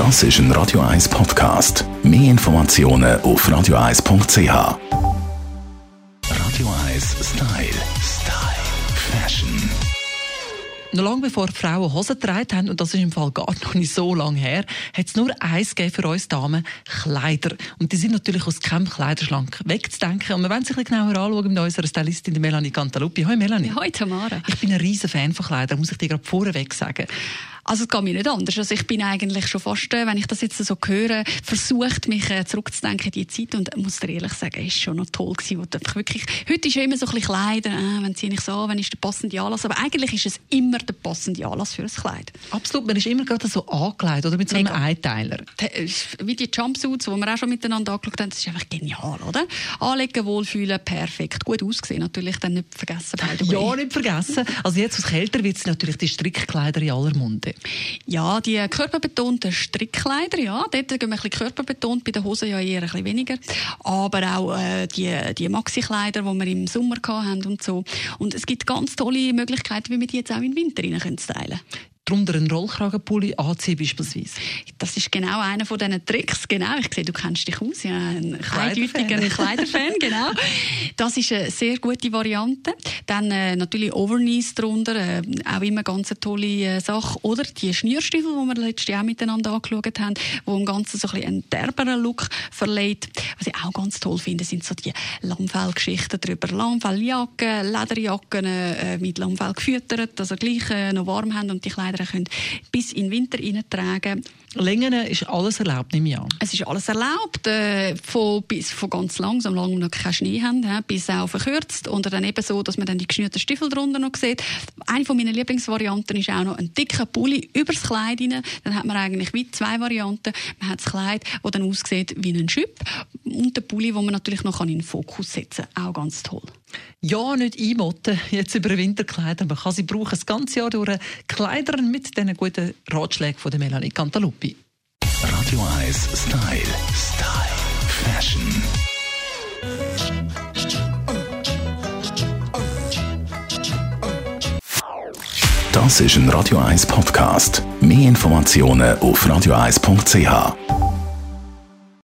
Das ist ein Radio 1 Podcast. Mehr Informationen auf radio1.ch. Radio 1 Style. Style. Fashion. Noch lange bevor Frauen Hosen getragen haben, und das ist im Fall gar noch nicht so lange her, hat es nur eins gegeben für uns Damen, Kleider. Und die sind natürlich aus keinem Kleiderschrank wegzudenken. Und wir wollen sich ein bisschen genauer anschauen mit unserer Stylistin Melanie Cantaluppi. Hoi Melanie. Hoi Tamara. Ich bin ein riesen Fan von Kleidern, muss ich dir gerade vorweg sagen. Also es geht mir nicht anders. Also ich bin eigentlich schon fast, äh, wenn ich das jetzt so höre, versucht mich äh, zurückzudenken in die Zeit und muss dir ehrlich sagen, ist schon noch toll gewesen. Wo wirklich, heute ist ja immer so ein bisschen Kleider, äh, wenn ziehe ich so an, wenn ist der passende Anlass, aber eigentlich ist es immer der passende Anlass für ein Kleid. Absolut, man ist immer gerade so angekleidet oder mit so einem Mega. Einteiler. Äh, wie die Jumpsuits, die wir auch schon miteinander angeschaut haben, das ist einfach genial, oder? Anlegen, wohlfühlen, perfekt, gut aussehen, natürlich dann nicht vergessen. Ja, nicht vergessen. Also jetzt, als kälter wird es natürlich die Strickkleider in aller Munde. Ja, die körperbetonten Strickkleider, ja, dort gehen wir ein bisschen körperbetont, bei den Hosen ja eher ein bisschen weniger. Aber auch äh, die, die Maxi-Kleider, die wir im Sommer hatten und so. Und es gibt ganz tolle Möglichkeiten, wie wir die jetzt auch im Winter rein stylen können darunter einen Rollkragenpulli anziehen beispielsweise? Das ist genau einer von diesen Tricks. Genau, ich sehe, du kennst dich aus, ja, ein eindeutiger Kleiderfan, genau. Das ist eine sehr gute Variante. Dann äh, natürlich Overknees drunter, äh, auch immer ganz eine tolle äh, Sache. Oder die Schnürstiefel, die wir letztes Jahr miteinander angeschaut haben, wo im Ganzen so ein einen derberen Look verleiht. Was ich auch ganz toll finde, sind so die Lammfellgeschichten drüber. Lammfelljacken, Lederjacken äh, mit Lammfell gefüttert, also gleich äh, noch warm haben und die Kleider Kleider können bis in den Winter tragen Längen ist alles erlaubt, nehme ich an. Es ist alles erlaubt, äh, von, bis, von ganz langsam, solange wir noch keinen Schnee haben, bis auch verkürzt. Und dann eben so, dass man dann die geschnürten Stiefel drunter noch sieht. Eine von meinen Lieblingsvarianten ist auch noch ein dicker Pulli übers Kleid rein. Dann hat man eigentlich wie zwei Varianten. Man hat das Kleid, das dann aussieht wie ein Schüpp. Und den Pulli, den man natürlich noch in den Fokus setzen kann. Auch ganz toll. Ja, nicht einmotten, jetzt über Winterkleider. Man kann sie brauchen das ganze Jahr durch. Kleider mit diesen guten Ratschlägen von Melanie Cantaluppi. Radio 1 Style. Style. Fashion. Das ist ein Radio 1 Podcast. Mehr Informationen auf radio1.ch.